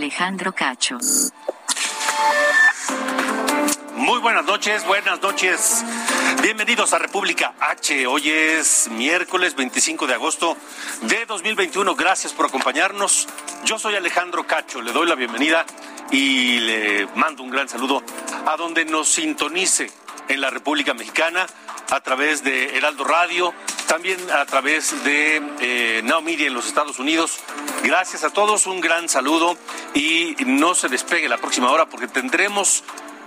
Alejandro Cacho. Muy buenas noches, buenas noches. Bienvenidos a República H. Hoy es miércoles 25 de agosto de 2021. Gracias por acompañarnos. Yo soy Alejandro Cacho. Le doy la bienvenida y le mando un gran saludo a donde nos sintonice en la República Mexicana a través de Heraldo Radio, también a través de eh, Media en los Estados Unidos. Gracias a todos, un gran saludo y no se despegue la próxima hora porque tendremos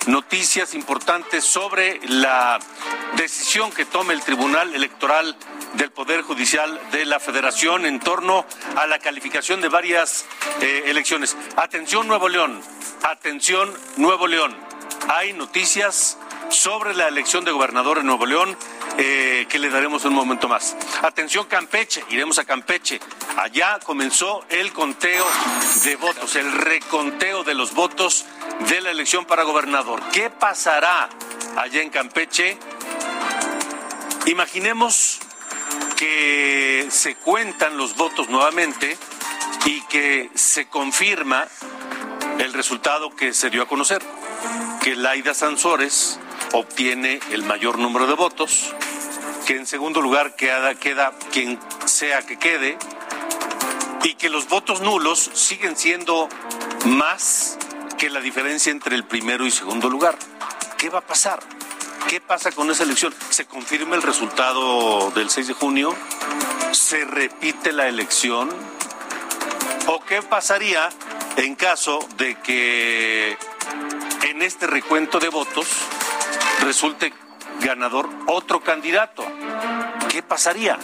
noticias importantes sobre la decisión que tome el Tribunal Electoral del Poder Judicial de la Federación en torno a la calificación de varias eh, elecciones. Atención Nuevo León, atención Nuevo León. Hay noticias sobre la elección de gobernador en Nuevo León eh, que le daremos un momento más. Atención Campeche, iremos a Campeche. Allá comenzó el conteo de votos, el reconteo de los votos de la elección para gobernador. ¿Qué pasará allá en Campeche? Imaginemos que se cuentan los votos nuevamente y que se confirma el resultado que se dio a conocer, que Laida Sansores obtiene el mayor número de votos, que en segundo lugar queda, queda quien sea que quede, y que los votos nulos siguen siendo más que la diferencia entre el primero y segundo lugar. ¿Qué va a pasar? ¿Qué pasa con esa elección? ¿Se confirma el resultado del 6 de junio? ¿Se repite la elección? ¿O qué pasaría en caso de que en este recuento de votos resulte ganador otro candidato? ¿Qué pasaría?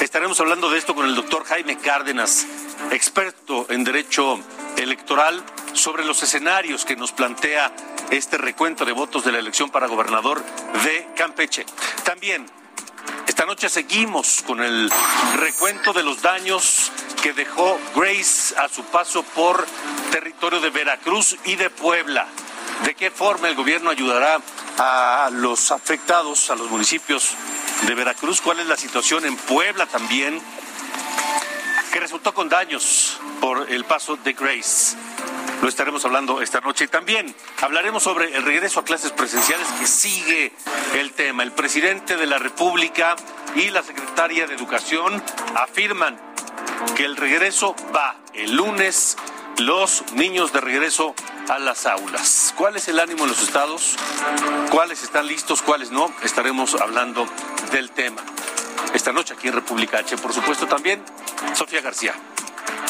Estaremos hablando de esto con el doctor Jaime Cárdenas, experto en derecho electoral, sobre los escenarios que nos plantea este recuento de votos de la elección para gobernador de Campeche. También, esta noche seguimos con el recuento de los daños que dejó Grace a su paso por territorio de Veracruz y de Puebla. ¿De qué forma el gobierno ayudará a los afectados, a los municipios de Veracruz? ¿Cuál es la situación en Puebla también? Que resultó con daños por el paso de Grace. Lo estaremos hablando esta noche. Y también hablaremos sobre el regreso a clases presenciales que sigue el tema. El presidente de la República y la secretaria de Educación afirman que el regreso va el lunes, los niños de regreso a las aulas. ¿Cuál es el ánimo en los estados? ¿Cuáles están listos? ¿Cuáles no? Estaremos hablando del tema. Esta noche aquí en República H, por supuesto también, Sofía García.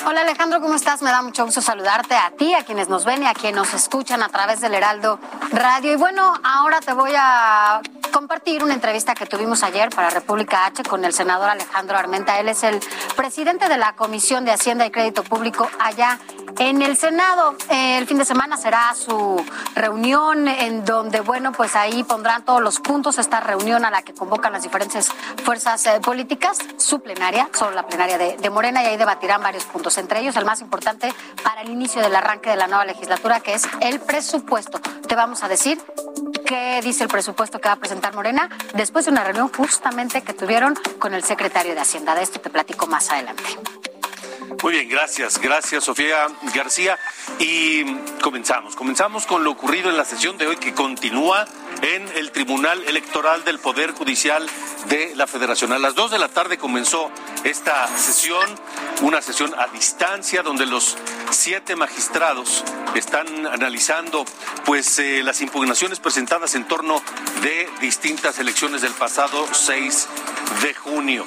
Hola Alejandro, ¿cómo estás? Me da mucho gusto saludarte a ti, a quienes nos ven y a quienes nos escuchan a través del Heraldo Radio. Y bueno, ahora te voy a compartir una entrevista que tuvimos ayer para República H con el senador Alejandro Armenta. Él es el presidente de la Comisión de Hacienda y Crédito Público allá en el Senado. El fin de semana será su reunión en donde, bueno, pues ahí pondrán todos los puntos esta reunión a la que convocan las diferentes fuerzas eh, políticas, su plenaria, solo la plenaria de Morena, y ahí debatirán varios puntos, entre ellos el más importante para el inicio del arranque de la nueva legislatura, que es el presupuesto. Te vamos a decir qué dice el presupuesto que va a presentar Morena después de una reunión justamente que tuvieron con el secretario de Hacienda. De esto te platico más adelante. Muy bien, gracias, gracias Sofía García. Y comenzamos, comenzamos con lo ocurrido en la sesión de hoy que continúa en el Tribunal Electoral del Poder Judicial de la Federación. A las dos de la tarde comenzó esta sesión, una sesión a distancia donde los siete magistrados están analizando pues eh, las impugnaciones presentadas en torno de distintas elecciones del pasado 6 de junio.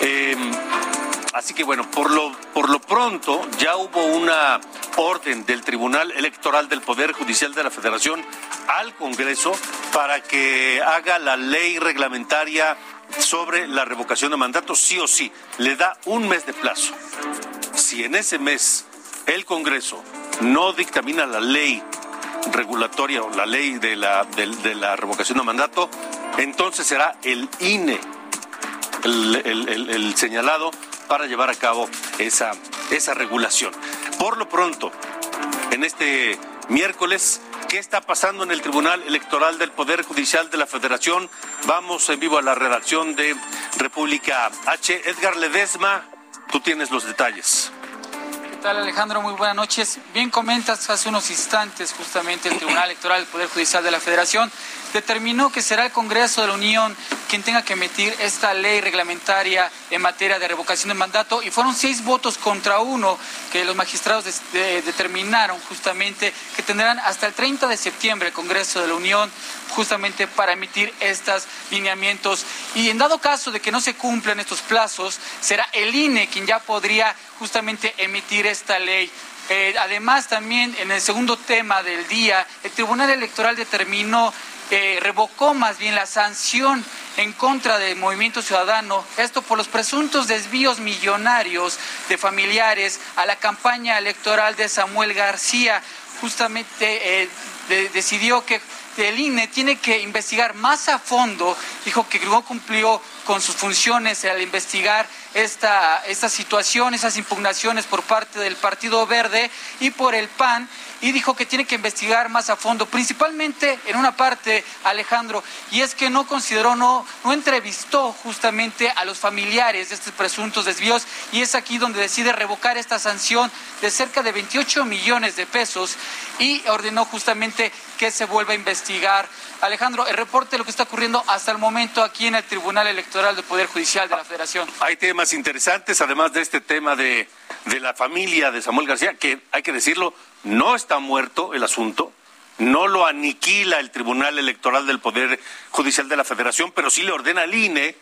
Eh, Así que bueno, por lo, por lo pronto ya hubo una orden del Tribunal Electoral del Poder Judicial de la Federación al Congreso para que haga la ley reglamentaria sobre la revocación de mandato, sí o sí. Le da un mes de plazo. Si en ese mes el Congreso no dictamina la ley regulatoria o la ley de la, de, la revocación de mandato, entonces será el INE el, señalado para llevar a cabo esa, esa regulación. Por lo pronto, en este miércoles, ¿qué está pasando en el Tribunal Electoral del Poder Judicial de la Federación? Vamos en vivo a la redacción de República H. Edgar Ledesma, tú tienes los detalles. Alejandro? Muy buenas noches. Bien comentas hace unos instantes justamente el Tribunal Electoral del Poder Judicial de la Federación determinó que será el Congreso de la Unión quien tenga que emitir esta ley reglamentaria en materia de revocación de mandato y fueron seis votos contra uno que los magistrados determinaron justamente que tendrán hasta el 30 de septiembre el Congreso de la Unión justamente para emitir estos lineamientos. Y en dado caso de que no se cumplan estos plazos será el INE quien ya podría justamente emitir esta ley. Eh, además, también en el segundo tema del día, el Tribunal Electoral determinó eh, revocó más bien la sanción en contra del movimiento ciudadano, esto por los presuntos desvíos millonarios de familiares a la campaña electoral de Samuel García. Justamente eh, decidió que el INE tiene que investigar más a fondo, dijo que no cumplió con sus funciones al investigar esta, esta situación, esas impugnaciones por parte del Partido Verde y por el PAN y dijo que tiene que investigar más a fondo, principalmente en una parte, Alejandro, y es que no consideró, no, no entrevistó justamente a los familiares de estos presuntos desvíos y es aquí donde decide revocar esta sanción de cerca de 28 millones de pesos y ordenó justamente que se vuelva a investigar. Alejandro, el reporte de lo que está ocurriendo hasta el momento aquí en el Tribunal Electoral del Poder Judicial de la Federación. Hay temas interesantes, además de este tema de, de la familia de Samuel García, que hay que decirlo, no está muerto el asunto. No lo aniquila el Tribunal Electoral del Poder Judicial de la Federación, pero sí le ordena al INE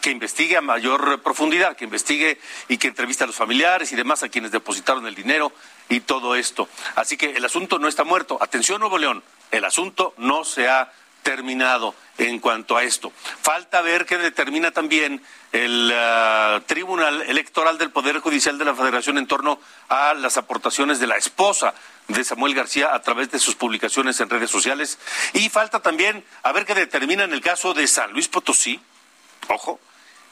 que investigue a mayor profundidad, que investigue y que entreviste a los familiares y demás a quienes depositaron el dinero y todo esto. Así que el asunto no está muerto. Atención, Nuevo León, el asunto no se ha terminado en cuanto a esto. Falta ver qué determina también el ah, Tribunal Electoral del Poder Judicial de la Federación en torno a las aportaciones de la esposa de Samuel García a través de sus publicaciones en redes sociales. Y falta también a ver qué determina en el caso de San Luis Potosí, ojo,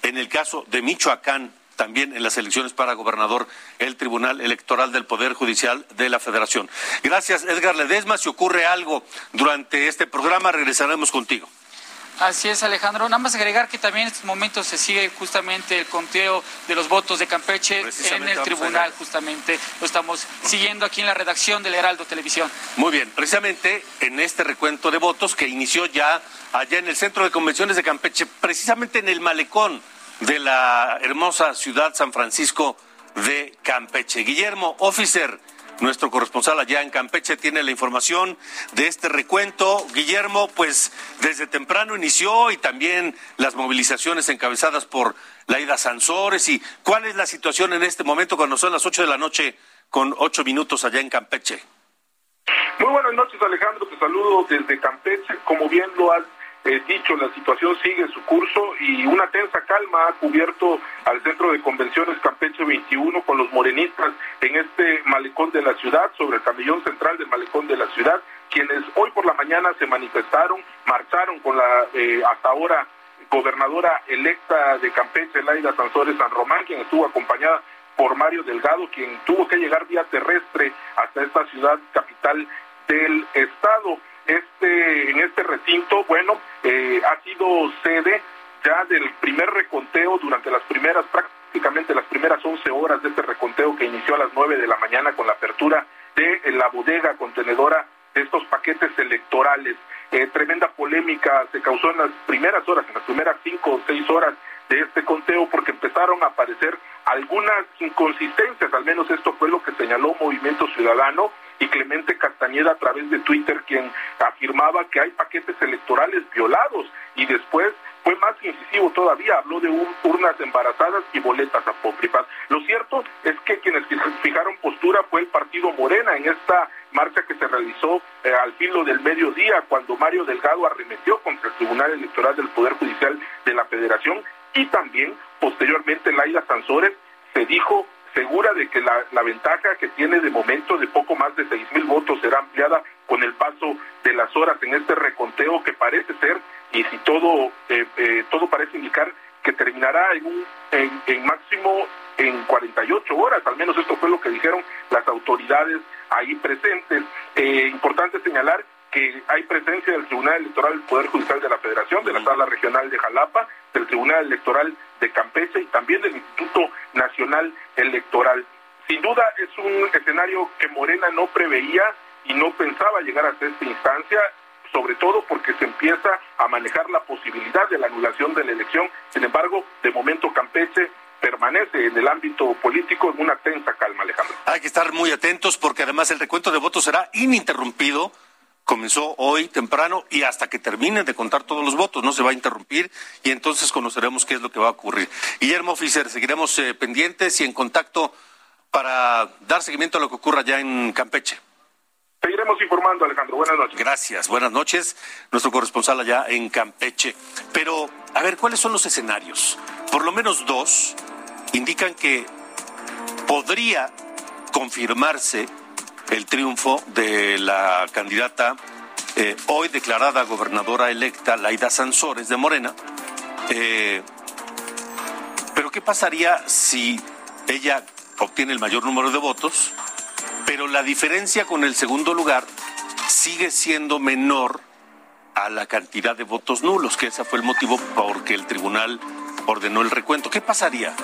en el caso de Michoacán también en las elecciones para gobernador el Tribunal Electoral del Poder Judicial de la Federación. Gracias, Edgar Ledesma. Si ocurre algo durante este programa, regresaremos contigo. Así es, Alejandro. Nada más agregar que también en estos momentos se sigue justamente el conteo de los votos de Campeche en el tribunal, justamente. Lo estamos siguiendo aquí en la redacción del Heraldo Televisión. Muy bien, precisamente en este recuento de votos que inició ya allá en el Centro de Convenciones de Campeche, precisamente en el malecón de la hermosa ciudad San Francisco de Campeche. Guillermo, officer, nuestro corresponsal allá en Campeche tiene la información de este recuento. Guillermo, pues desde temprano inició y también las movilizaciones encabezadas por Laida Sansores. ¿Y cuál es la situación en este momento cuando son las ocho de la noche con ocho minutos allá en Campeche? Muy buenas noches, Alejandro. Te saludo desde Campeche. Como bien lo has eh, dicho, la situación sigue su curso y una tensa calma ha cubierto al centro de convenciones Campeche 21 con los morenistas en este malecón de la ciudad, sobre el camellón central del malecón de la ciudad, quienes hoy por la mañana se manifestaron, marcharon con la eh, hasta ahora gobernadora electa de Campeche, Laida Sansores San Román, quien estuvo acompañada por Mario Delgado, quien tuvo que llegar vía terrestre hasta esta ciudad capital del estado este, en este recinto, bueno, eh, ha sido sede ya del primer reconteo durante las primeras, prácticamente las primeras 11 horas de este reconteo que inició a las 9 de la mañana con la apertura de la bodega contenedora de estos paquetes electorales. Eh, tremenda polémica se causó en las primeras horas, en las primeras cinco o seis horas de este conteo, porque empezaron a aparecer algunas inconsistencias, al menos esto fue lo que señaló Movimiento Ciudadano, y Clemente Castañeda a través de Twitter, quien afirmaba que hay paquetes electorales violados y después fue más incisivo todavía, habló de urnas embarazadas y boletas apócrifas. Lo cierto es que quienes fijaron postura fue el partido Morena en esta marcha que se realizó eh, al filo del mediodía cuando Mario Delgado arremetió contra el Tribunal Electoral del Poder Judicial de la Federación y también posteriormente Laida Sansores se dijo segura de que la, ventaja que tiene de momento de poco más de seis mil votos será ampliada con el paso de las horas en este reconteo que parece ser y si todo eh, eh, todo parece indicar que terminará en un en, máximo en 48 horas, al menos esto fue lo que dijeron las autoridades ahí presentes. Eh, importante señalar que hay presencia del Tribunal Electoral del Poder Judicial de la Federación, de la Sala Regional de Jalapa, del Tribunal Electoral de Campeche y también del Instituto Nacional Electoral. Sin duda es un escenario que Morena no preveía y no pensaba llegar hasta esta instancia, sobre todo porque se empieza a manejar la posibilidad de la anulación de la elección. Sin embargo, de momento Campeche permanece en el ámbito político en una tensa calma, Alejandro. Hay que estar muy atentos porque además el recuento de votos será ininterrumpido comenzó hoy temprano y hasta que terminen de contar todos los votos, no se va a interrumpir y entonces conoceremos qué es lo que va a ocurrir. Guillermo Oficer, seguiremos eh, pendientes y en contacto para dar seguimiento a lo que ocurra ya en Campeche. Seguiremos informando, Alejandro. Buenas noches. Gracias, buenas noches. Nuestro corresponsal allá en Campeche. Pero, a ver, ¿cuáles son los escenarios? Por lo menos dos indican que podría confirmarse el triunfo de la candidata eh, hoy declarada gobernadora electa, Laida Sansores de Morena. Eh, pero ¿qué pasaría si ella obtiene el mayor número de votos, pero la diferencia con el segundo lugar sigue siendo menor a la cantidad de votos nulos, que ese fue el motivo por que el tribunal ordenó el recuento? ¿Qué pasaría?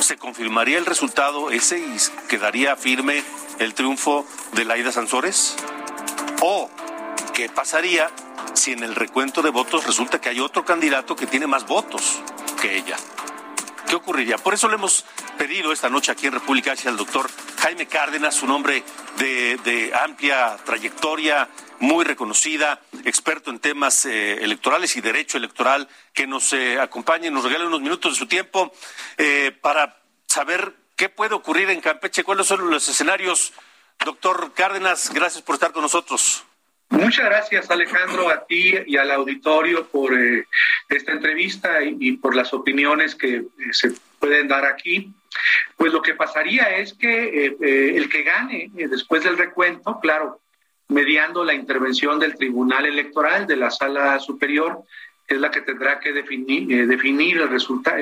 ¿Se confirmaría el resultado ese y quedaría firme el triunfo de Laida Sansores? ¿O qué pasaría si en el recuento de votos resulta que hay otro candidato que tiene más votos que ella? ¿Qué ocurriría? Por eso le hemos pedido esta noche aquí en República H al doctor Jaime Cárdenas, un hombre de, amplia trayectoria, muy reconocida, experto en temas eh, electorales y derecho electoral, que nos eh, acompañe nos regale unos minutos de su tiempo eh, para saber ¿Qué puede ocurrir en Campeche? ¿Cuáles son los escenarios? Doctor Cárdenas, gracias por estar con nosotros. Muchas gracias Alejandro, a ti y al auditorio por eh, esta entrevista y, por las opiniones que eh, se pueden dar aquí. Pues lo que pasaría es que eh, el que gane después del recuento, claro, mediando la intervención del Tribunal Electoral de la Sala Superior, es la que tendrá que definir, definir el resultado,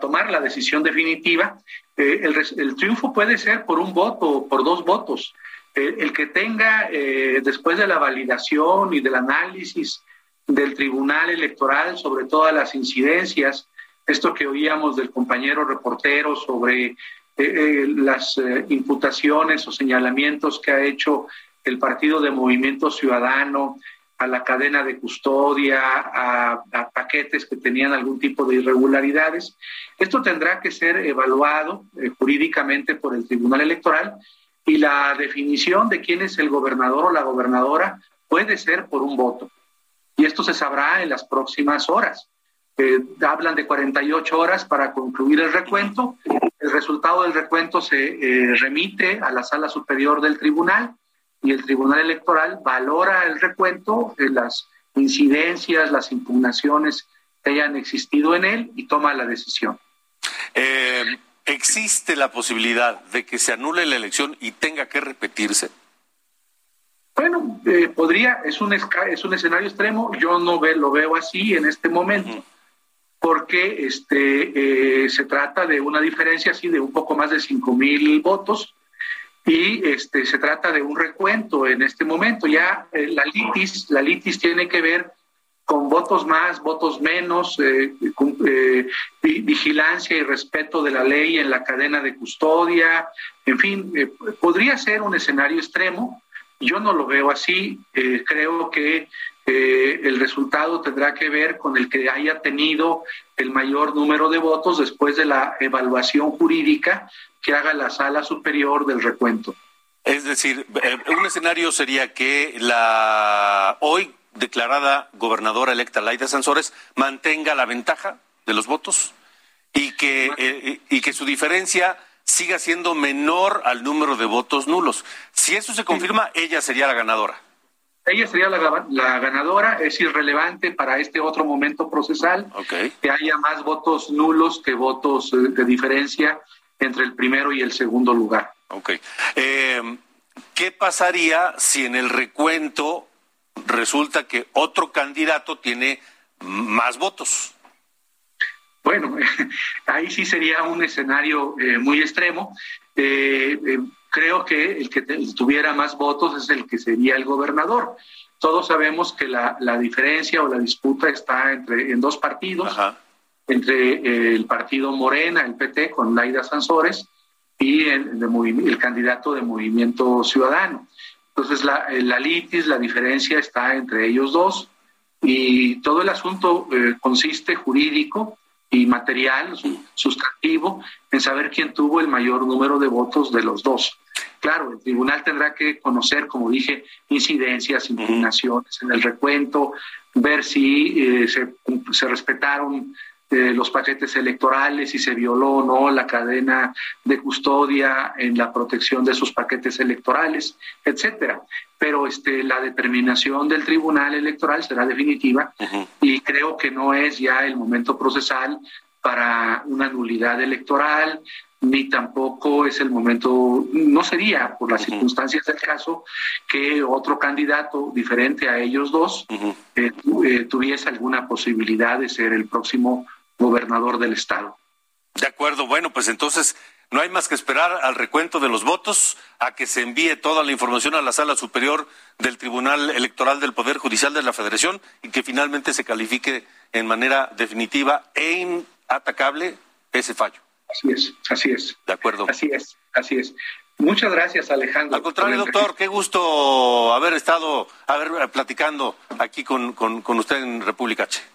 tomar la decisión definitiva el, triunfo puede ser por un voto o por dos votos. Eh, el que tenga, eh, después de la validación y del análisis del Tribunal Electoral sobre todas las incidencias, esto que oíamos del compañero reportero sobre las imputaciones o señalamientos que ha hecho el Partido de Movimiento Ciudadano, a la cadena de custodia, a, paquetes que tenían algún tipo de irregularidades. Esto tendrá que ser evaluado eh, jurídicamente por el Tribunal Electoral y la definición de quién es el gobernador o la gobernadora puede ser por un voto. Y esto se sabrá en las próximas horas. Eh, hablan de 48 horas para concluir el recuento. El resultado del recuento se eh, remite a la sala superior del tribunal y el Tribunal Electoral valora el recuento de las incidencias, las impugnaciones que hayan existido en él y toma la decisión. ¿Existe la posibilidad de que se anule la elección y tenga que repetirse? Bueno, eh, podría, es un, es un escenario extremo, yo no ve, lo veo así en este momento, porque este, eh, se trata de una diferencia así de un poco más de 5 mil votos, y este, se trata de un recuento en este momento. Ya eh, la litis, la litis tiene que ver con votos más, votos menos, eh, eh, vigilancia y respeto de la ley en la cadena de custodia, en fin, podría ser un escenario extremo. Yo no lo veo así. creo que el resultado tendrá que ver con el que haya tenido el mayor número de votos después de la evaluación jurídica que haga la sala superior del recuento. Es decir, eh, un escenario sería que la hoy declarada gobernadora electa Laida Sansores mantenga la ventaja de los votos y que, eh, y que su diferencia siga siendo menor al número de votos nulos. Si eso se confirma, ella sería la ganadora. Ella sería la, ganadora, es irrelevante para este otro momento procesal que haya más votos nulos que votos eh, de diferencia entre el primero y el segundo lugar. Ok. Eh, ¿Qué pasaría si en el recuento resulta que otro candidato tiene más votos? Bueno, ahí sí sería un escenario eh, muy extremo. Eh, eh, creo que el que tuviera más votos es el que sería el gobernador. Todos sabemos que la, diferencia o la disputa está entre en dos partidos, entre el partido Morena, el PT, con Laida Sansores, y el, el candidato de Movimiento Ciudadano. Entonces, la, la litis, la diferencia está entre ellos dos y todo el asunto consiste jurídico y material, sustantivo, en saber quién tuvo el mayor número de votos de los dos. Claro, el tribunal tendrá que conocer, como dije, incidencias, impugnaciones en el recuento, ver si eh, se, se, respetaron eh, los paquetes electorales, si se violó o no la cadena de custodia en la protección de esos paquetes electorales, etcétera. Pero este, la determinación del Tribunal Electoral será definitiva y creo que no es ya el momento procesal para una nulidad electoral, ni tampoco es el momento, no sería por las circunstancias del caso que otro candidato diferente a ellos dos eh, eh, tuviese alguna posibilidad de ser el próximo gobernador del estado. De acuerdo, bueno, pues entonces no hay más que esperar al recuento de los votos, a que se envíe toda la información a la sala superior del Tribunal Electoral del Poder Judicial de la Federación y que finalmente se califique en manera definitiva e inatacable ese fallo. Así es, así es. De acuerdo. Así es, así es. Muchas gracias, Alejandro. Al contrario, doctor, qué gusto haber estado, haber platicando aquí con, con usted en República H.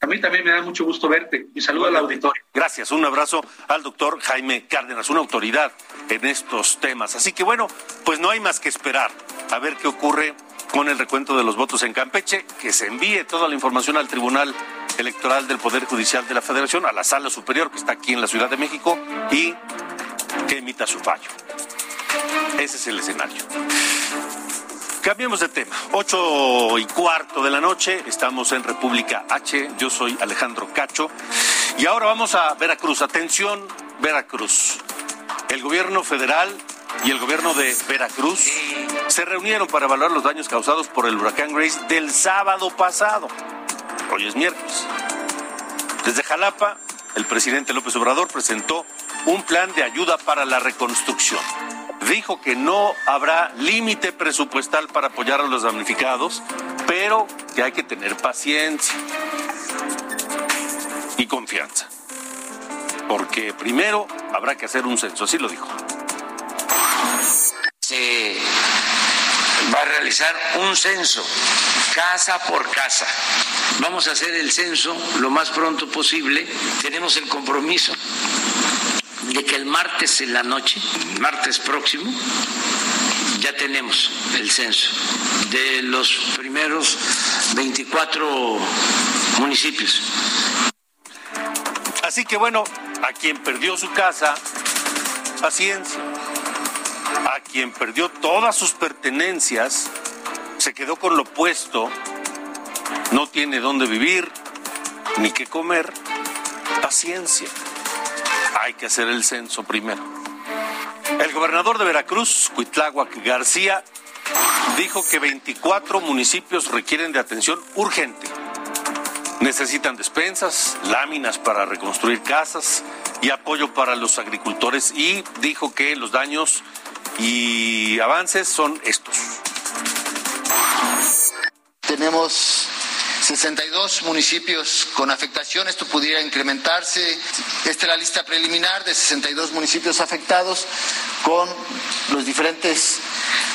A mí también me da mucho gusto verte y saludo al auditorio. Gracias, un abrazo al doctor Jaime Cárdenas, una autoridad en estos temas. Así que bueno, pues no hay más que esperar a ver qué ocurre con el recuento de los votos en Campeche, que se envíe toda la información al Tribunal Electoral del Poder Judicial de la Federación, a la Sala Superior que está aquí en la Ciudad de México y que emita su fallo. Ese es el escenario. Cambiemos de tema. Ocho y cuarto de la noche, estamos en República H. Yo soy Alejandro Cacho. Y ahora vamos a Veracruz. Atención, Veracruz. El gobierno federal y el gobierno de Veracruz se reunieron para evaluar los daños causados por el huracán Grace del sábado pasado. Hoy es miércoles. Desde Jalapa, el presidente López Obrador presentó un plan de ayuda para la reconstrucción dijo que no habrá límite presupuestal para apoyar a los damnificados, pero que hay que tener paciencia y confianza. Porque primero habrá que hacer un censo, así lo dijo. Se va a realizar un censo casa por casa. Vamos a hacer el censo lo más pronto posible. Tenemos el compromiso de que el martes en la noche, martes próximo, ya tenemos el censo de los primeros 24 municipios. Así que bueno, a quien perdió su casa, paciencia. A quien perdió todas sus pertenencias, se quedó con lo puesto, no tiene dónde vivir ni qué comer, paciencia hay que hacer el censo primero. El gobernador de Veracruz, Cuitláhuac García, dijo que 24 municipios requieren de atención urgente. Necesitan despensas, láminas para reconstruir casas y apoyo para los agricultores y dijo que los daños y avances son estos. Tenemos 62 municipios con afectación, esto pudiera incrementarse. Esta es la lista preliminar de 62 municipios afectados con los diferentes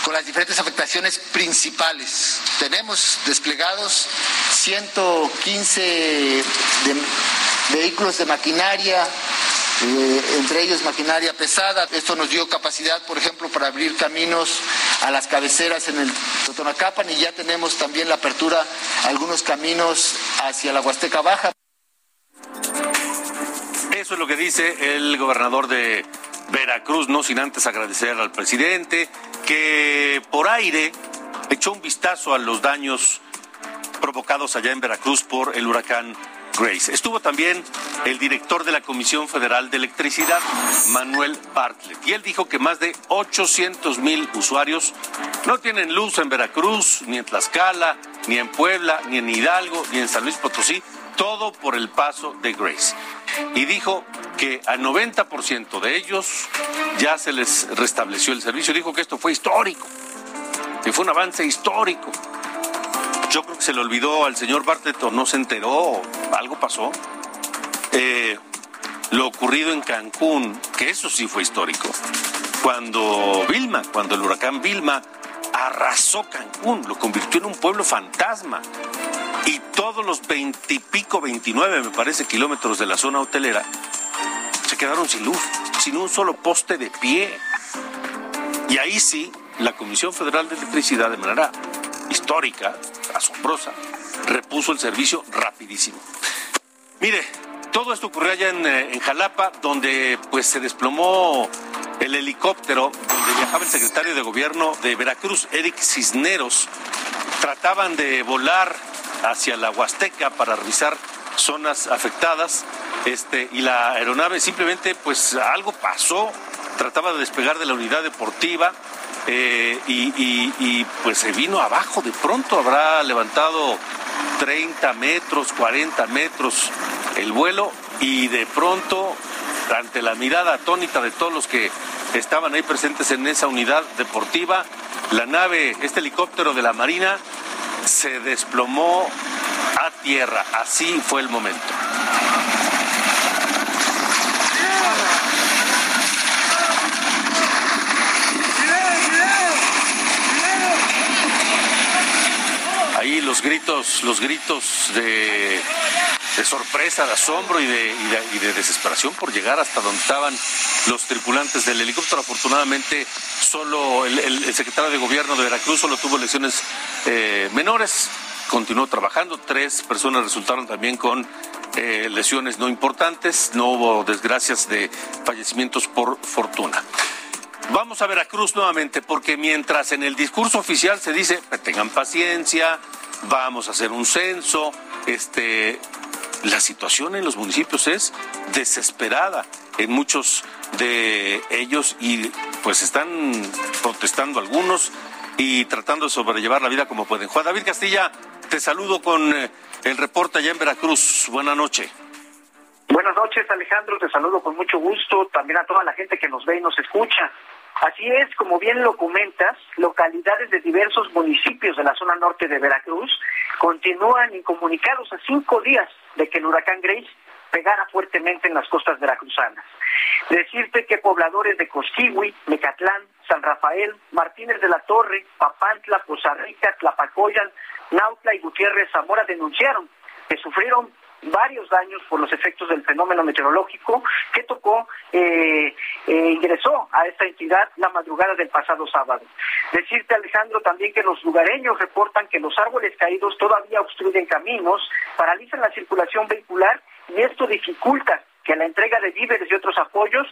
con las diferentes afectaciones principales. Tenemos desplegados 115 vehículos de maquinaria, eh, entre ellos maquinaria pesada. Esto nos dio capacidad, por ejemplo, para abrir caminos a las cabeceras en el Totonacapan y ya tenemos también la apertura algunos caminos hacia la Huasteca Baja. Eso es lo que dice el gobernador de Veracruz, no sin antes agradecer al presidente que por aire echó un vistazo a los daños provocados allá en Veracruz por el huracán Grace. Estuvo también el director de la Comisión Federal de Electricidad, Manuel Bartlett, y él dijo que más de 800 mil usuarios no tienen luz en Veracruz, ni en Tlaxcala, ni en Puebla, ni en Hidalgo, ni en San Luis Potosí, todo por el paso de Grace. Y dijo que al 90% de ellos ya se les restableció el servicio. Dijo que esto fue histórico, que fue un avance histórico. Yo creo que se le olvidó al señor Bartlett o no se enteró, algo pasó. Eh, lo ocurrido en Cancún, que eso sí fue histórico. Cuando Vilma, cuando el huracán Vilma arrasó Cancún, lo convirtió en un pueblo fantasma. Y todos los veintipico, veintinueve, me parece, kilómetros de la zona hotelera se quedaron sin luz, sin un solo poste de pie. Y ahí sí, la Comisión Federal de Electricidad, de manera histórica, asombrosa, repuso el servicio rapidísimo. Mire, todo esto ocurrió allá en, eh, en, Jalapa, donde pues se desplomó el helicóptero donde viajaba el secretario de gobierno de Veracruz, Eric Cisneros. Trataban de volar hacia la Huasteca para revisar zonas afectadas, este, y la aeronave simplemente pues algo pasó, trataba de despegar de la unidad deportiva, eh, y, pues se vino abajo, de pronto habrá levantado 30 metros, 40 metros el vuelo y de pronto, ante la mirada atónita de todos los que estaban ahí presentes en esa unidad deportiva, la nave, este helicóptero de la Marina, se desplomó a tierra. Así fue el momento. ahí los gritos, los gritos de, sorpresa, de asombro y de, desesperación por llegar hasta donde estaban los tripulantes del helicóptero. Afortunadamente, solo el, secretario de gobierno de Veracruz solo tuvo lesiones eh, menores. Continuó trabajando. Tres personas resultaron también con eh, lesiones no importantes. No hubo desgracias de fallecimientos por fortuna. Vamos a Veracruz nuevamente, porque mientras en el discurso oficial se dice, tengan paciencia, vamos a hacer un censo, este, la situación en los municipios es desesperada en muchos de ellos y pues están protestando algunos y tratando de sobrellevar la vida como pueden. Juan David Castilla, te saludo con eh, el reporte allá en Veracruz. Buenas noches. Buenas noches, Alejandro. Te saludo con mucho gusto. También a toda la gente que nos ve y nos escucha. Así es, como bien lo comentas, localidades de diversos municipios de la zona norte de Veracruz continúan incomunicados a cinco días de que el huracán Grace pegara fuertemente en las costas veracruzanas. Decirte que pobladores de Cosquihui, Mecatlán, San Rafael, Martínez de la Torre, Papantla, Poza Rica, Tlapacoyan, Nautla y Gutiérrez Zamora denunciaron que sufrieron varios daños por los efectos del fenómeno meteorológico que tocó, eh, eh, ingresó a esta entidad la madrugada del pasado sábado. Decirte, Alejandro, también que los lugareños reportan que los árboles caídos todavía obstruyen caminos, paralizan la circulación vehicular y esto dificulta que la entrega de víveres y otros apoyos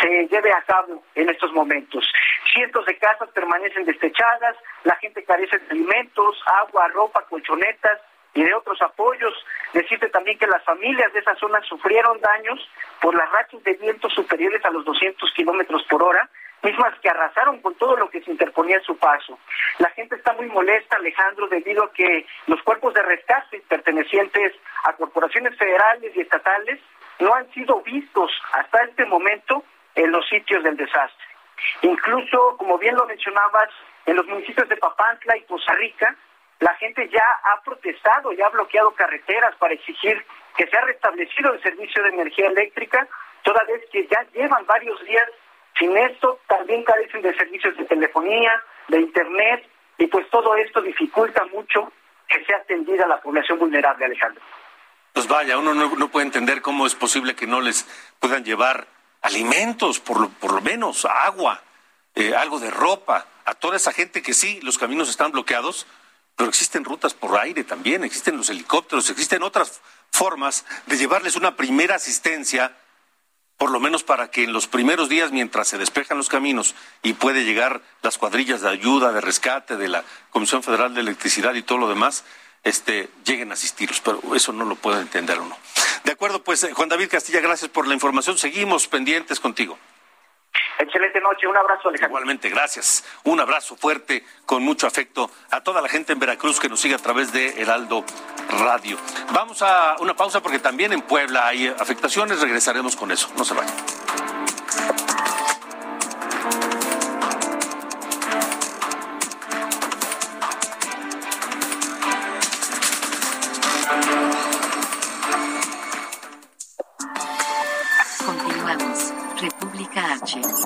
se lleve a cabo en estos momentos. Cientos de casas permanecen destechadas, la gente carece de alimentos, agua, ropa, colchonetas, y de otros apoyos. Decirte también que las familias de esa zona sufrieron daños por las rachas de viento superiores a los 200 kilómetros por hora, mismas que arrasaron con todo lo que se interponía en su paso. La gente está muy molesta, Alejandro, debido a que los cuerpos de rescate pertenecientes a corporaciones federales y estatales no han sido vistos hasta este momento en los sitios del desastre. Incluso, como bien lo mencionabas, en los municipios de Papantla y Poza Rica, la gente ya ha protestado, ya ha bloqueado carreteras para exigir que sea restablecido el servicio de energía eléctrica, toda vez que ya llevan varios días sin esto, también carecen de servicios de telefonía, de internet, y pues todo esto dificulta mucho que sea atendida la población vulnerable, Alejandro. Pues vaya, uno no, puede entender cómo es posible que no les puedan llevar alimentos, por por lo menos agua. eh, algo de ropa a toda esa gente que sí, los caminos están bloqueados, pero existen rutas por aire también, existen los helicópteros, existen otras formas de llevarles una primera asistencia, por lo menos para que en los primeros días, mientras se despejan los caminos y puede llegar las cuadrillas de ayuda, de rescate de la Comisión Federal de Electricidad y todo lo demás, este, lleguen a asistirlos, pero eso no lo puedo entender uno. De acuerdo, pues Juan David Castilla, gracias por la información. Seguimos pendientes contigo. Excelente noche, un abrazo Alejandro. Igualmente, gracias. Un abrazo fuerte, con mucho afecto a toda la gente en Veracruz que nos sigue a través de Heraldo Radio. Vamos a una pausa porque también en Puebla hay afectaciones, regresaremos con eso. No se vayan.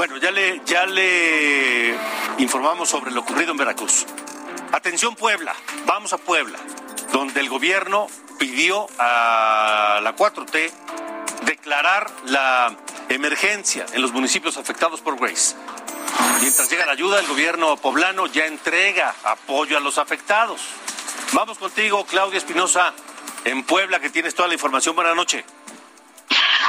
Bueno, ya le, ya le informamos sobre lo ocurrido en Veracruz. Atención Puebla, vamos a Puebla, donde el gobierno pidió a la 4T declarar la emergencia en los municipios afectados por Grace. Mientras llega la ayuda, el gobierno poblano ya entrega apoyo a los afectados. Vamos contigo, Claudia Espinosa, en Puebla, que tienes toda la información. Buenas noches.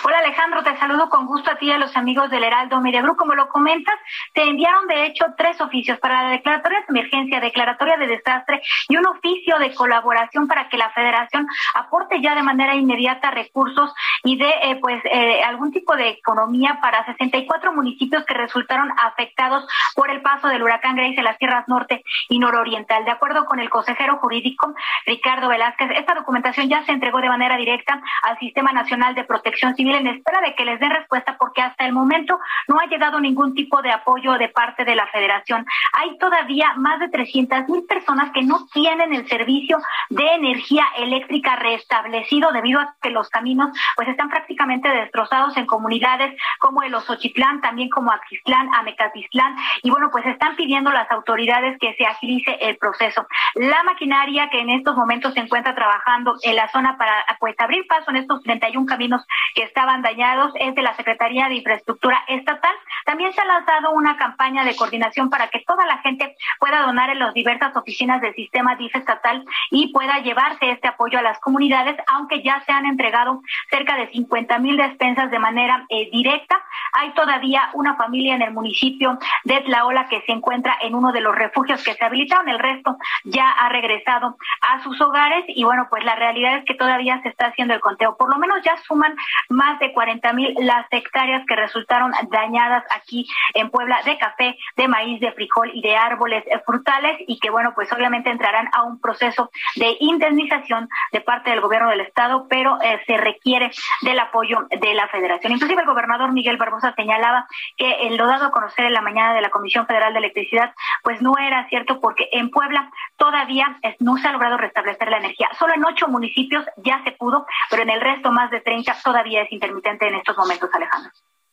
Hola Alejandro, te saludo con gusto a ti y a los amigos del Heraldo Media. Como lo comentas, te enviaron de hecho tres oficios para la declaratoria de emergencia, declaratoria de desastre y un oficio de colaboración para que la federación aporte ya de manera inmediata recursos y de eh, pues eh, algún tipo de economía para 64 municipios que resultaron afectados por el paso del huracán Grace en las tierras norte y nororiental. De acuerdo con el consejero jurídico Ricardo Velázquez, esta documentación ya se entregó de manera directa al Sistema Nacional de Protección Civil en espera de que les den respuesta porque hasta el momento no ha llegado ningún tipo de apoyo de parte de la federación. Hay todavía más de 300 mil personas que no tienen el servicio de energía eléctrica restablecido debido a que los caminos pues están prácticamente destrozados en comunidades como el Osochitlán, también como Axistlán, Amecatitlán y bueno pues están pidiendo las autoridades que se agilice el proceso. La maquinaria que en estos momentos se encuentra trabajando en la zona para pues abrir paso en estos 31 caminos que estaban dañados es de la Secretaría de Infraestructura Estatal. También se ha lanzado una campaña de coordinación para que toda la gente pueda donar en las diversas oficinas del sistema DIF estatal y pueda llevarse este apoyo a las comunidades, aunque ya se han entregado cerca de 50 mil despensas de manera eh, directa. Hay todavía una familia en el municipio de Tlaola que se encuentra en uno de los refugios que se habilitaron. El resto ya ha regresado a sus hogares y bueno, pues la realidad es que todavía se está haciendo el conteo. Por lo menos ya suman más de 40 mil las hectáreas que resultaron dañadas aquí en Puebla de café, de maíz, de frijol y de árboles frutales y que bueno, pues obviamente entrarán a un proceso de indemnización de parte del gobierno del estado, pero eh, se requiere del apoyo de la federación. Inclusive el gobernador Miguel Barbosa señalaba que lo dado a conocer en la mañana de la Comisión Federal de Electricidad, pues no era cierto porque en Puebla todavía no se ha logrado restablecer la energía. Solo en ocho municipios ya se pudo, pero en el resto más de 30 todavía es intermitente en estos momentos.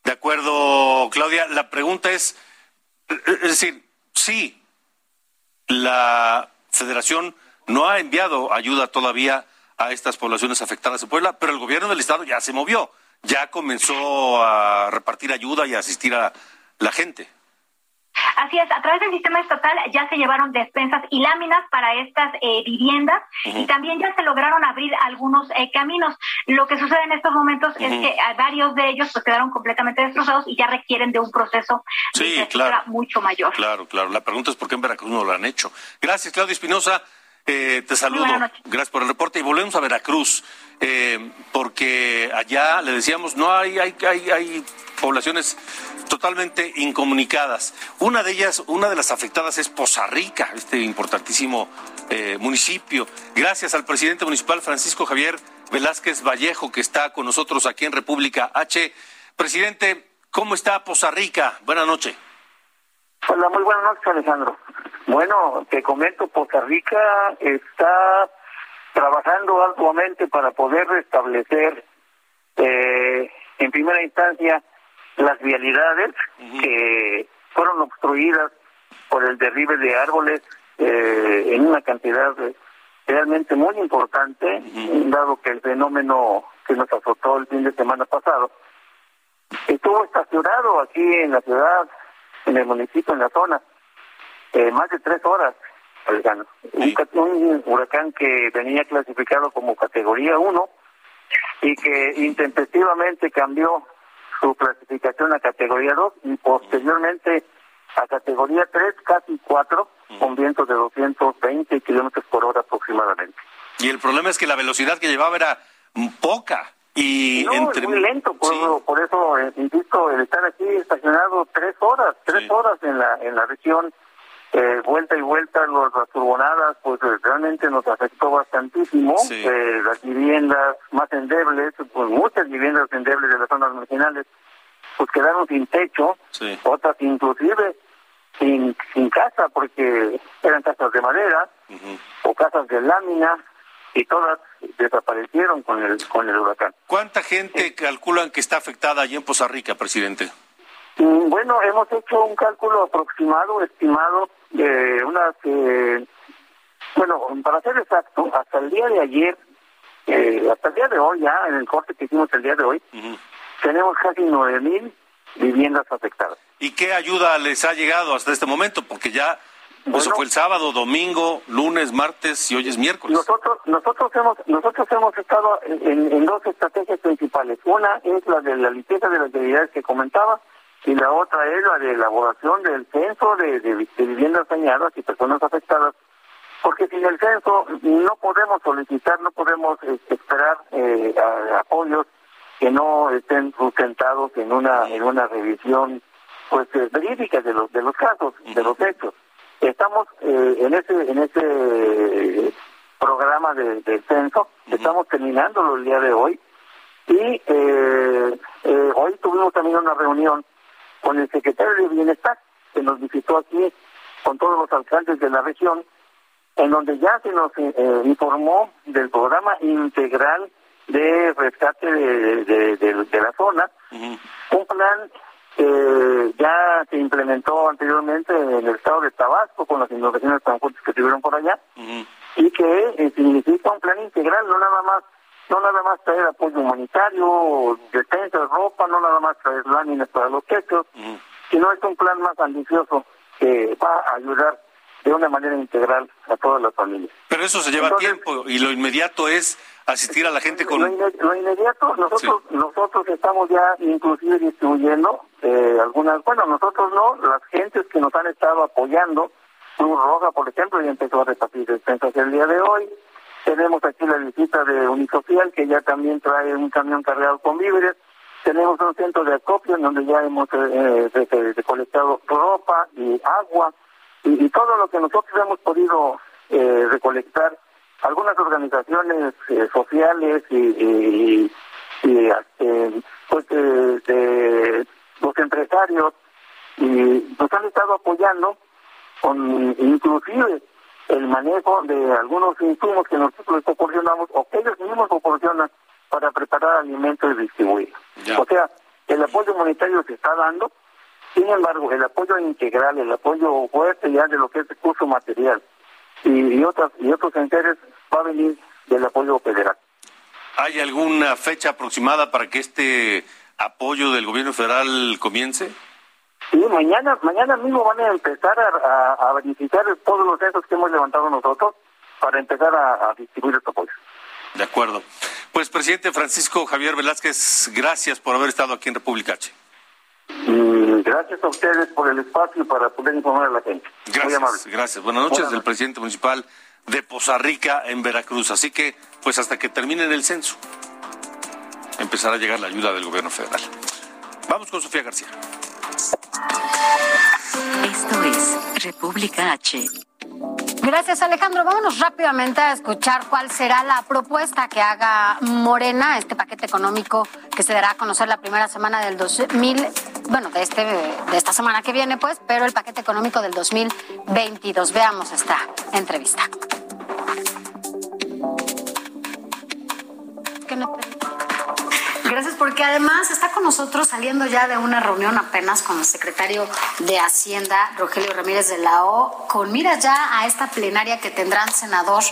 De acuerdo, Claudia. La pregunta es, es decir, sí, la federación no ha enviado ayuda todavía a estas poblaciones afectadas en Puebla, pero el gobierno del estado ya se movió, ya comenzó a repartir ayuda y a asistir a la gente. Así es, a través del sistema estatal ya se llevaron despensas y láminas para estas eh, viviendas y también ya se lograron abrir algunos eh, caminos. Lo que sucede en estos momentos es que a varios de ellos pues quedaron completamente destrozados y ya requieren de un proceso Sí, de claro. mucho mayor. Claro, claro. La pregunta es por qué en Veracruz no lo han hecho. Gracias, Claudia Espinosa. Eh, te saludo. Gracias por el reporte. Y volvemos a Veracruz, eh, porque allá le decíamos, no hay, hay, hay, hay poblaciones totalmente incomunicadas. Una de ellas, una de las afectadas es Poza Rica, este importantísimo eh, municipio. Gracias al presidente municipal Francisco Javier Velázquez Vallejo, que está con nosotros aquí en República H. Presidente, ¿cómo está Poza Rica? Buenas noches. Hola, muy buenas noches, Alejandro. Bueno, te comento, Costa Rica está trabajando arduamente para poder restablecer, eh, en primera instancia, las vialidades que fueron obstruidas por el derribe de árboles eh, en una cantidad realmente muy importante, dado que el fenómeno que nos azotó el fin de semana pasado estuvo estacionado aquí en la ciudad, en el municipio, en la zona, eh, más de tres horas. Un, un huracán que venía clasificado como categoría 1 y que intempestivamente cambió su clasificación a categoría 2 y posteriormente a categoría 3, casi 4, con vientos de 220 kilómetros por hora aproximadamente. Y el problema es que la velocidad que llevaba era poca. Y no, es muy lento, por, por eso, eh, insisto, el estar aquí estacionado tres horas, tres horas en la, en la región, eh, vuelta y vuelta, los, las turbonadas, pues eh, realmente nos afectó bastantísimo. Eh, las viviendas más endebles, pues muchas viviendas endebles de las zonas marginales, pues quedaron sin techo, otras inclusive sin, sin casa, porque eran casas de madera o casas de lámina, y todas desaparecieron con el con el huracán. ¿Cuánta gente calculan que está afectada allí en Poza Rica, presidente? Mm, bueno, hemos hecho un cálculo aproximado, estimado, de unas, eh, bueno, para ser exacto, hasta el día de ayer, eh, hasta el día de hoy, ya en el corte que hicimos el día de hoy, tenemos casi nueve mil viviendas afectadas. ¿Y qué ayuda les ha llegado hasta este momento? Porque ya eso fue el sábado, domingo, lunes, martes y hoy es miércoles. Nosotros, nosotros hemos, nosotros hemos estado en, dos estrategias principales. Una es la de la limpieza de las actividades que comentaba y la otra es la de elaboración del censo de, de, viviendas dañadas y personas afectadas. Porque sin el censo no podemos solicitar, no podemos este, esperar eh, apoyos que no estén sustentados en una en una revisión pues eh, verídica de los de los casos, de los hechos. Estamos eh, en ese en ese programa de, del censo, estamos terminándolo el día de hoy. Y eh, eh, hoy tuvimos también una reunión con el secretario de Bienestar que nos visitó aquí con todos los alcaldes de la región, en donde ya se nos informó del programa integral de rescate de, de, la zona, un plan eh, ya se implementó anteriormente en el estado de Tabasco con las innovaciones tan fuertes que tuvieron por allá y que eh, significa un plan integral, no nada más no nada más traer apoyo humanitario, defensa, ropa, no nada más traer láminas para los techos, sino es un plan más ambicioso que va a ayudar de una manera integral a todas las familias. Pero eso se lleva tiempo y lo inmediato es asistir a la gente con... Lo, inmediato, nosotros nosotros estamos ya inclusive distribuyendo eh, algunas, bueno, nosotros no, las gentes que nos han estado apoyando, Cruz Roja, por ejemplo, ya empezó a repartir despensas el día de hoy. Tenemos aquí la visita de Unisocial, que ya también trae un camión cargado con víveres. Tenemos un centro de acopio en donde ya hemos eh, eh recolectado ropa y agua y, todo lo que nosotros hemos podido eh, recolectar algunas organizaciones eh, sociales y, y, este, pues de, los empresarios y nos han estado apoyando con inclusive el manejo de algunos insumos que nosotros les proporcionamos o que ellos mismos proporcionan para preparar alimentos y distribuir. O sea, el apoyo humanitario se está dando, sin embargo, el apoyo integral, el apoyo fuerte ya de lo que es recurso material y, otras, y otros enteres va a venir del apoyo federal. ¿Hay alguna fecha aproximada para que este apoyo del gobierno federal comience? Sí, mañana, mañana mismo van a empezar a, a, verificar todos los censos que hemos levantado nosotros para empezar a, a distribuir este apoyo. De acuerdo. Pues, presidente Francisco Javier Velázquez, gracias por haber estado aquí en República H. Gracias a ustedes por el espacio para poder informar a la gente. Gracias, gracias. Buenas noches, del presidente municipal de Poza Rica en Veracruz. Así que, pues hasta que terminen el censo, empezará a llegar la ayuda del gobierno federal. Vamos con Sofía García. Esto es República H. Gracias Alejandro. Vámonos rápidamente a escuchar cuál será la propuesta que haga Morena, este paquete económico que se dará a conocer la primera semana del 2000 bueno, de, este, de esta semana que viene, pues, pero el paquete económico del 2022. Veamos esta entrevista. Gracias, porque además está con nosotros saliendo ya de una reunión apenas con el secretario de Hacienda, Rogelio Ramírez de la O, con miras ya a esta plenaria que tendrán senador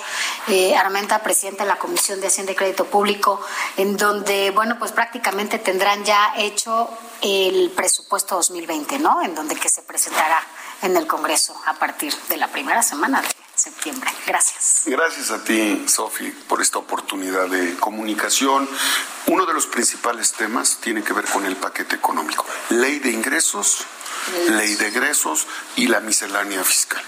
eh, Armenta, presidente de la Comisión de Hacienda y Crédito Público, en donde, bueno, pues prácticamente tendrán ya hecho el presupuesto 2020, ¿no? En donde que se presentará en el Congreso a partir de la primera semana de septiembre. Gracias. Gracias a ti, Sofi, por esta oportunidad de comunicación. Uno de los principales temas tiene que ver con el paquete económico. Ley de ingresos, ley de egresos y la miscelánea fiscal.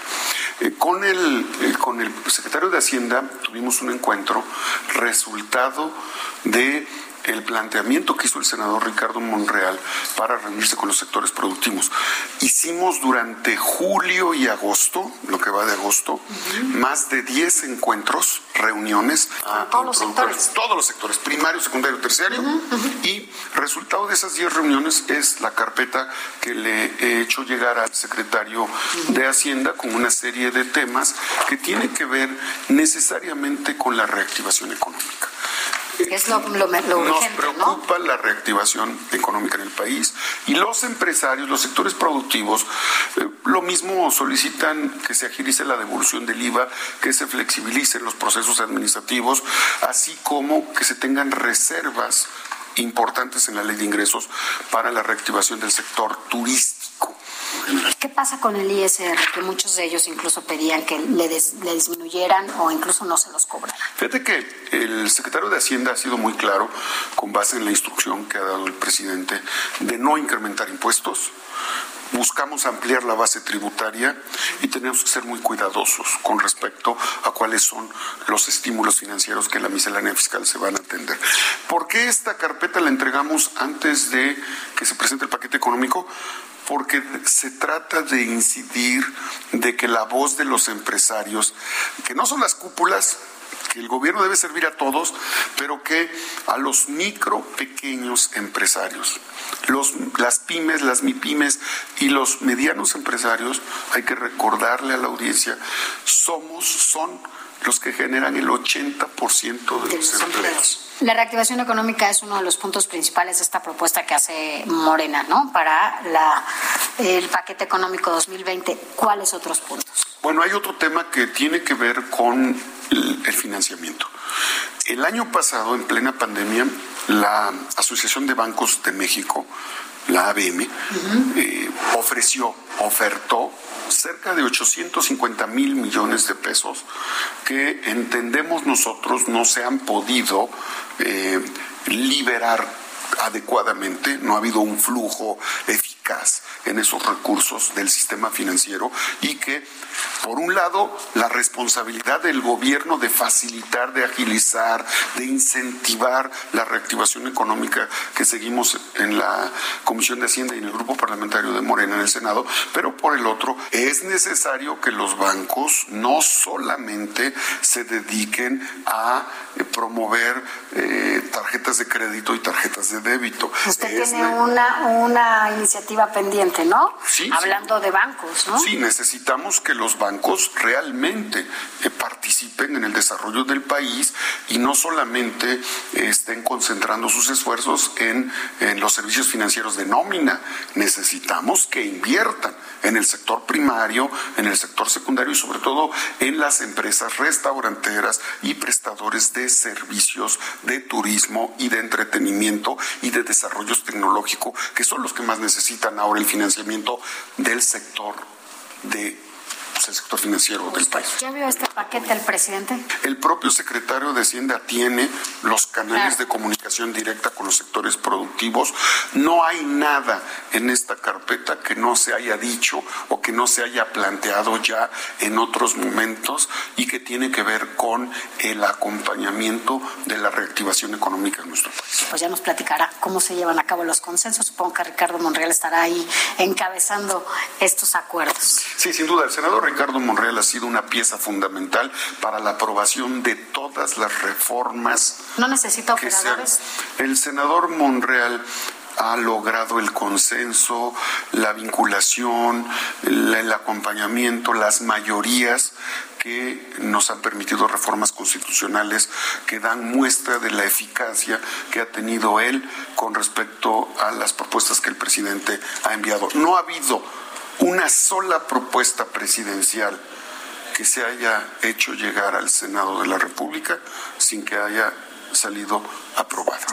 Eh, con, el, eh, con el secretario de Hacienda tuvimos un encuentro resultado de el planteamiento que hizo el senador Ricardo Monreal para reunirse con los sectores productivos. Hicimos durante julio y agosto, lo que va de agosto, más de 10 encuentros, reuniones a todos los sectores. Todos los sectores, primario, secundario, terciario. Y resultado de esas 10 reuniones es la carpeta que le he hecho llegar al secretario de Hacienda con una serie de temas que tienen que ver necesariamente con la reactivación económica. Es lo, lo, Nos preocupa la reactivación económica en el país y los empresarios, los sectores productivos, eh, lo mismo solicitan que se agilice la devolución del IVA, que se flexibilicen los procesos administrativos, así como que se tengan reservas importantes en la ley de ingresos para la reactivación del sector turístico. ¿Qué pasa con el ISR? Que muchos de ellos incluso pedían que le, le, disminuyeran o incluso no se los cobraran. Fíjate que el secretario de Hacienda ha sido muy claro, con base en la instrucción que ha dado el presidente, de no incrementar impuestos. Buscamos ampliar la base tributaria y tenemos que ser muy cuidadosos con respecto a cuáles son los estímulos financieros que la miscelánea fiscal se van a atender. ¿Por qué esta carpeta la entregamos antes de que se presente el paquete económico? Porque se trata de incidir de que la voz de los empresarios, que no son las cúpulas, que el gobierno debe servir a todos, pero que a los micro, pequeños empresarios, los, las pymes, las mipymes y los medianos empresarios, hay que recordarle a la audiencia, somos, son los que generan el 80% de, los empleos. La reactivación económica es uno de los puntos principales de esta propuesta que hace Morena, ¿no? Para la, el paquete económico 2020. ¿Cuáles otros puntos? Bueno, hay otro tema que tiene que ver con el, el financiamiento. El año pasado, en plena pandemia, la Asociación de Bancos de México, la ABM, eh, ofreció, ofertó cerca de 850 mil millones de pesos que entendemos nosotros no se han podido eh, liberar adecuadamente, no ha habido un flujo eficaz en esos recursos del sistema financiero y que, por un lado, la responsabilidad del gobierno de facilitar, de agilizar, de incentivar la reactivación económica que seguimos en la Comisión de Hacienda y en el Grupo Parlamentario de Morena en el Senado, pero por el otro, es necesario que los bancos no solamente se dediquen a eh, promover eh, tarjetas de crédito y tarjetas de débito. Usted tiene una, una iniciativa pendiente, ¿no? Sí. Hablando de bancos, ¿no? Sí, necesitamos que los bancos realmente eh, participen en el desarrollo del país y no solamente eh, estén concentrando sus esfuerzos en, en los servicios financieros de nómina. Necesitamos que inviertan en el sector primario, en el sector secundario y sobre todo en las empresas restauranteras y prestadores de servicios de turismo y de entretenimiento y de desarrollo tecnológico, que son los que más necesitan ahora el financiamiento del sector de el sector financiero del país. ¿Ya vio este paquete el presidente? El propio secretario de Hacienda tiene los canales de comunicación directa con los sectores productivos. No hay nada en esta carpeta que no se haya dicho o que no se haya planteado ya en otros momentos y que tiene que ver con el acompañamiento de la reactivación económica en nuestro país. Pues ya nos platicará cómo se llevan a cabo los consensos. Supongo que Ricardo Monreal estará ahí encabezando estos acuerdos. Sí, sin duda. El senador Ricardo Monreal ha sido una pieza fundamental para la aprobación de todas las reformas. ¿No necesita operadores? El senador Monreal ha logrado el consenso, la vinculación, el acompañamiento, las mayorías que nos han permitido reformas constitucionales que dan muestra de la eficacia que ha tenido él con respecto a las propuestas que el presidente ha enviado. No ha habido una sola propuesta presidencial que se haya hecho llegar al Senado de la República sin que haya salido aprobada.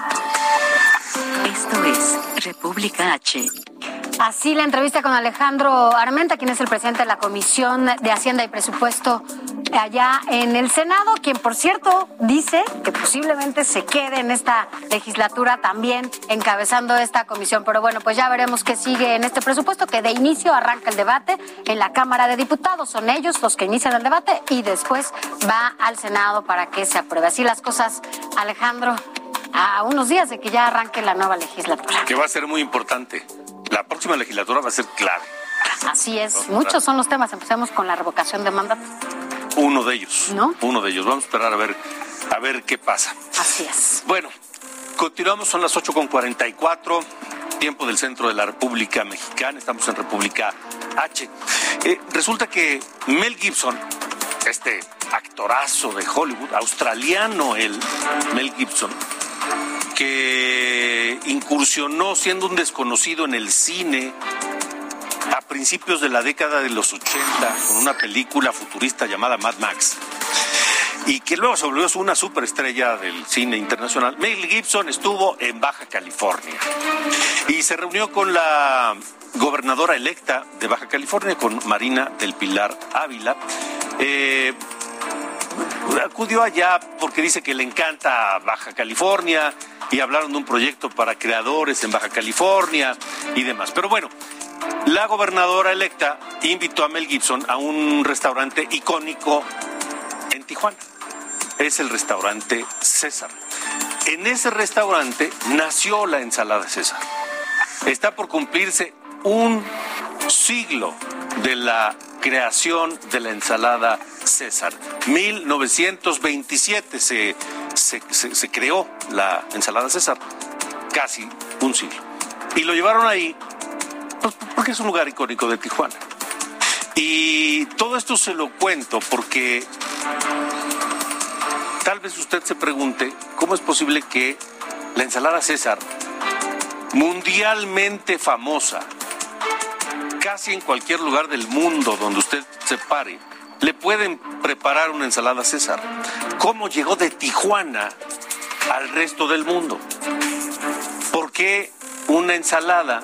Esto es República H. Así la entrevista con Alejandro Armenta, quien es el presidente de la Comisión de Hacienda y Presupuesto allá en el Senado, quien por cierto dice que posiblemente se quede en esta legislatura también encabezando esta comisión. Pero bueno, pues ya veremos qué sigue en este presupuesto, que de inicio arranca el debate en la Cámara de Diputados. Son ellos los que inician el debate y después va al Senado para que se apruebe. Así las cosas, Alejandro, a unos días de que ya arranque la nueva legislatura. Que va a ser muy importante la próxima legislatura va a ser clave. Así es, muchos son los temas. Empecemos con la revocación de mandato. Uno de ellos, ¿no? Uno de ellos. Vamos a esperar a ver, a ver qué pasa. Así es. Bueno, continuamos, son las 8.44, tiempo del centro de la República Mexicana, estamos en República H. Eh, resulta que Mel Gibson, este actorazo de Hollywood, australiano el Mel Gibson, que incursionó siendo un desconocido en el cine a principios de la década de los 80 con una película futurista llamada Mad Max y que luego se volvió una superestrella del cine internacional. Mel Gibson estuvo en Baja California y se reunió con la gobernadora electa de Baja California, con Marina del Pilar Ávila. Eh, acudió allá porque dice que le encanta Baja California y hablaron de un proyecto para creadores en Baja California y demás. Pero bueno, la gobernadora electa invitó a Mel Gibson a un restaurante icónico en Tijuana. Es el restaurante César. En ese restaurante nació la ensalada César. Está por cumplirse un siglo de la creación de la ensalada César. 1927 se, se, creó la ensalada César, casi un siglo. Y lo llevaron ahí pues, porque es un lugar icónico de Tijuana. Y todo esto se lo cuento porque tal vez usted se pregunte cómo es posible que la ensalada César, mundialmente famosa, casi en cualquier lugar del mundo donde usted se pare, le pueden preparar una ensalada César. ¿Cómo llegó de Tijuana al resto del mundo? ¿Por qué una ensalada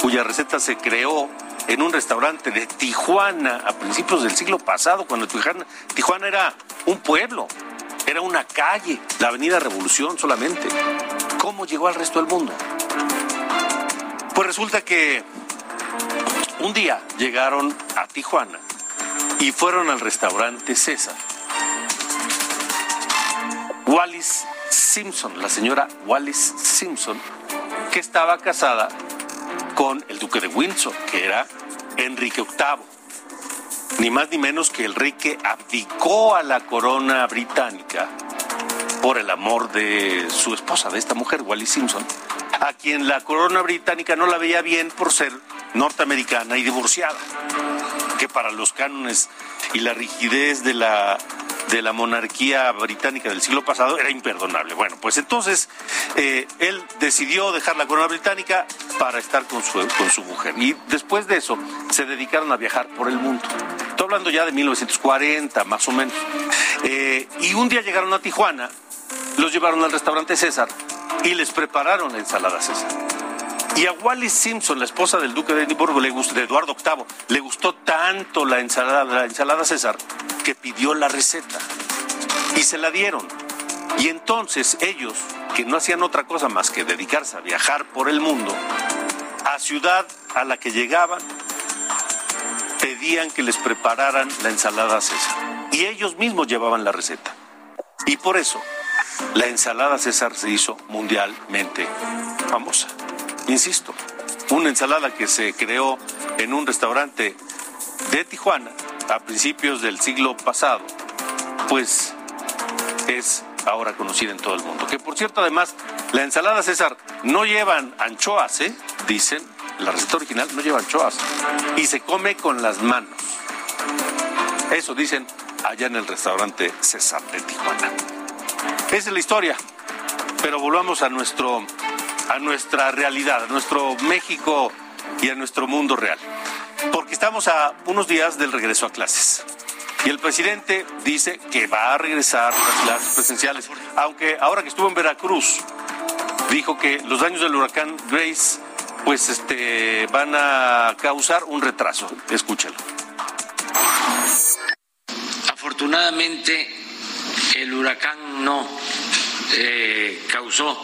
cuya receta se creó en un restaurante de Tijuana a principios del siglo pasado, cuando Tijuana, Tijuana era un pueblo, era una calle, la Avenida Revolución solamente. ¿Cómo llegó al resto del mundo? Pues resulta que un día llegaron a Tijuana y fueron al restaurante César. Wallis Simpson, la señora Wallis Simpson, que estaba casada con el duque de Windsor, que era Enrique VIII. Ni más ni menos que el rey que abdicó a la corona británica por el amor de su esposa, de esta mujer, Wallis Simpson, a quien la corona británica no la veía bien por ser norteamericana y divorciada que para los cánones y la rigidez de la de la monarquía británica del siglo pasado era imperdonable. Bueno, pues entonces eh, él decidió dejar la corona británica para estar con su, con su mujer. Y después de eso se dedicaron a viajar por el mundo. Estoy hablando ya de 1940, más o menos. Eh, y un día llegaron a Tijuana, los llevaron al restaurante César y les prepararon la ensalada César. Y a Wallis Simpson, la esposa del duque de Edimburgo, de Eduardo VIII, le gustó tanto la ensalada, la ensalada César que pidió la receta y se la dieron. Y entonces ellos, que no hacían otra cosa más que dedicarse a viajar por el mundo, a ciudad a la que llegaban, pedían que les prepararan la ensalada César. Y ellos mismos llevaban la receta. Y por eso la ensalada César se hizo mundialmente famosa. Insisto, una ensalada que se creó en un restaurante de Tijuana a principios del siglo pasado, pues es ahora conocida en todo el mundo. Que por cierto, además, La ensalada César no llevan anchoas, ¿eh? Dicen, la receta original no lleva anchoas. Y se come con las manos. Eso dicen allá en el restaurante César de Tijuana. Esa es la historia. Pero volvamos a nuestro a nuestra realidad, a nuestro México y a nuestro mundo real. Porque estamos a unos días del regreso a clases. Y el presidente dice que va a regresar a las clases presenciales, aunque ahora que estuvo en Veracruz, dijo que los daños del huracán Grace pues este van a causar un retraso. Escúchalo. Afortunadamente el huracán no eh, causó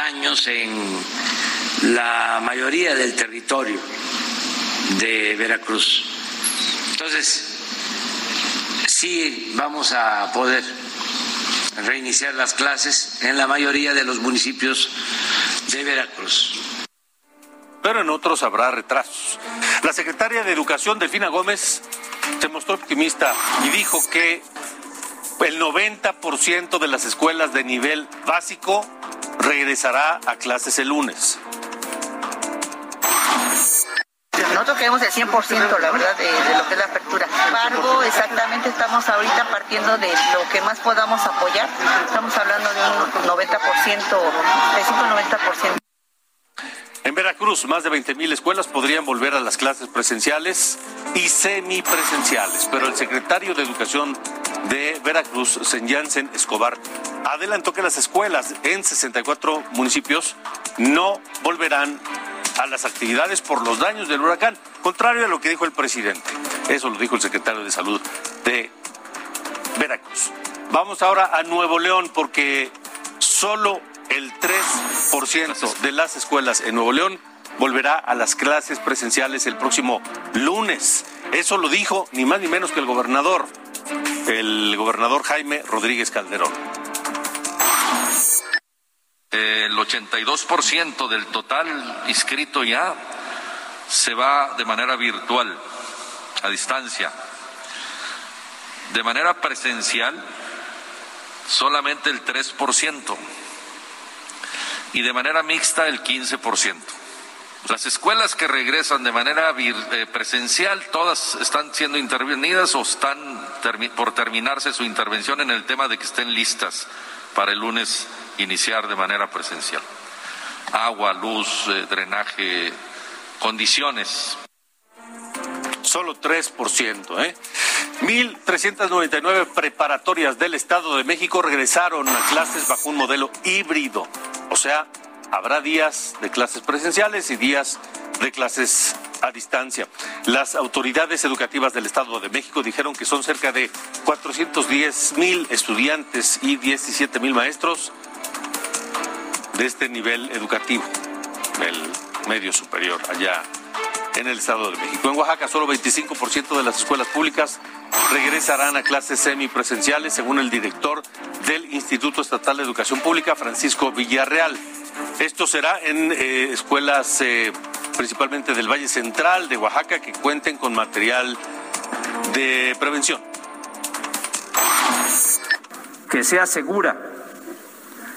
daños en la mayoría del territorio de Veracruz. Entonces, sí vamos a poder reiniciar las clases en la mayoría de los municipios de Veracruz. Pero en otros habrá retrasos. La secretaria de Educación, Delfina Gómez, se mostró optimista y dijo que el 90% de las escuelas de nivel básico regresará a clases el lunes. Nosotros queremos el 100%, la verdad, de, lo que es la apertura. Sin embargo, exactamente estamos ahorita partiendo de lo que más podamos apoyar. Estamos hablando de un 90%, de 5-90%. En Veracruz, más de 20 mil escuelas podrían volver a las clases presenciales y semipresenciales, pero el secretario de Educación de Veracruz, Jansen Escobar, adelantó que las escuelas en 64 municipios no volverán a las actividades por los daños del huracán, contrario a lo que dijo el presidente. Eso lo dijo el secretario de Salud de Veracruz. Vamos ahora a Nuevo León porque solo el 3% de las escuelas en Nuevo León volverá a las clases presenciales el próximo lunes. Eso lo dijo ni más ni menos que el gobernador, el gobernador Jaime Rodríguez Calderón. El 82% del total inscrito ya se va de manera virtual, a distancia. De manera presencial, solamente el 3% y de manera mixta el 15%. Las escuelas que regresan de manera eh, presencial, todas están siendo intervenidas o están por terminarse su intervención en el tema de que estén listas para el lunes iniciar de manera presencial. Agua, luz, eh, drenaje, condiciones. Solo 3%, ¿eh? 1.399 preparatorias del Estado de México regresaron a clases bajo un modelo híbrido. O sea, habrá días de clases presenciales y días de clases a distancia. Las autoridades educativas del Estado de México dijeron que son cerca de 410 mil estudiantes y 17 mil maestros de este nivel educativo, el medio superior, allá en el Estado de México. En Oaxaca, solo 25% de las escuelas públicas regresarán a clases semipresenciales, según el director del Instituto Estatal de Educación Pública, Francisco Villarreal. Esto será en eh, escuelas eh, principalmente del Valle Central de Oaxaca que cuenten con material de prevención. Que sea segura,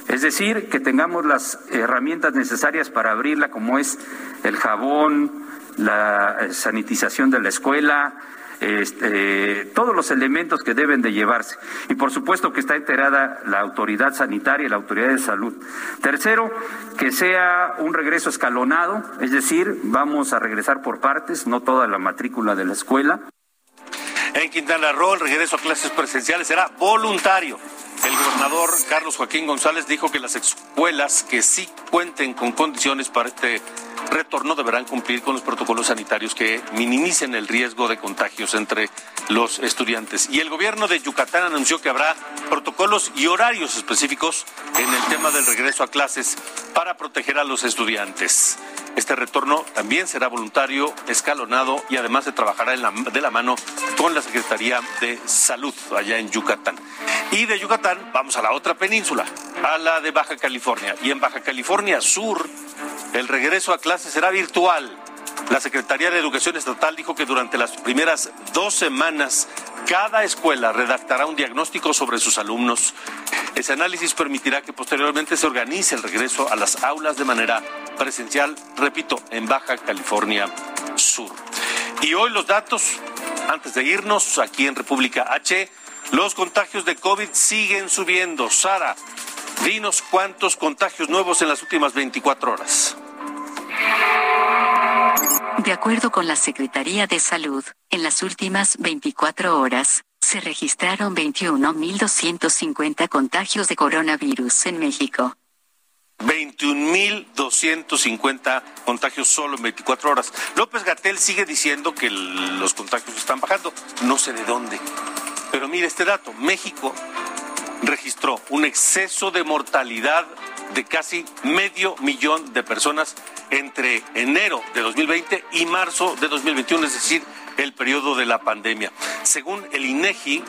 es decir, que tengamos las herramientas necesarias para abrirla, como es el jabón, la eh, sanitización de la escuela, este, todos los elementos que deben de llevarse. Y por supuesto que está enterada la autoridad sanitaria y la autoridad de salud. Tercero, que sea un regreso escalonado, es decir, vamos a regresar por partes, no toda la matrícula de la escuela. En Quintana Roo, el regreso a clases presenciales será voluntario. El gobernador Carlos Joaquín González dijo que las escuelas que sí cuenten con condiciones para este retorno deberán cumplir con los protocolos sanitarios que minimicen el riesgo de contagios entre los estudiantes. Y el gobierno de Yucatán anunció que habrá protocolos y horarios específicos en el tema del regreso a clases para proteger a los estudiantes. Este retorno también será voluntario, escalonado y además se trabajará de la mano con la Secretaría de Salud allá en Yucatán. Y de Yucatán vamos a la otra península, a la de Baja California. Y en Baja California Sur, el regreso a clases será virtual. La Secretaría de Educación Estatal dijo que durante las primeras dos semanas cada escuela redactará un diagnóstico sobre sus alumnos Ese análisis permitirá que posteriormente se organice el regreso a las aulas de manera presencial, repito, en Baja California Sur. Y hoy los datos, antes de irnos, aquí en República H, los contagios de COVID siguen subiendo. Sara, dinos cuántos contagios nuevos en las últimas 24 horas. De acuerdo con la Secretaría de Salud, en las últimas 24 horas, se registraron 21.250 contagios de coronavirus en México. 21.250 contagios solo en 24 horas. López Gatel sigue diciendo que los contagios están bajando. No sé de dónde. Pero mire este dato. México registró un exceso de mortalidad de casi medio millón de personas entre enero de 2020 y marzo de 2021, es decir, el periodo de la pandemia. Según el INEGI,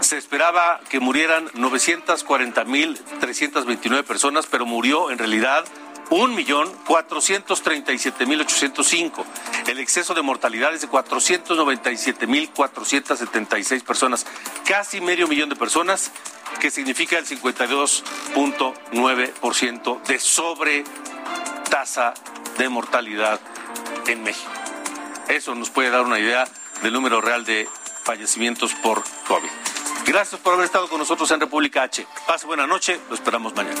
se esperaba que murieran 940.329 personas, pero murió en realidad 1.437.805. El exceso de mortalidad es de 497.476 personas, casi medio millón de personas, que significa el 52.9% de sobre tasa de mortalidad en México. Eso nos puede dar una idea del número real de fallecimientos por COVID. Gracias por haber estado con nosotros en República H. Pase buena noche, lo esperamos mañana.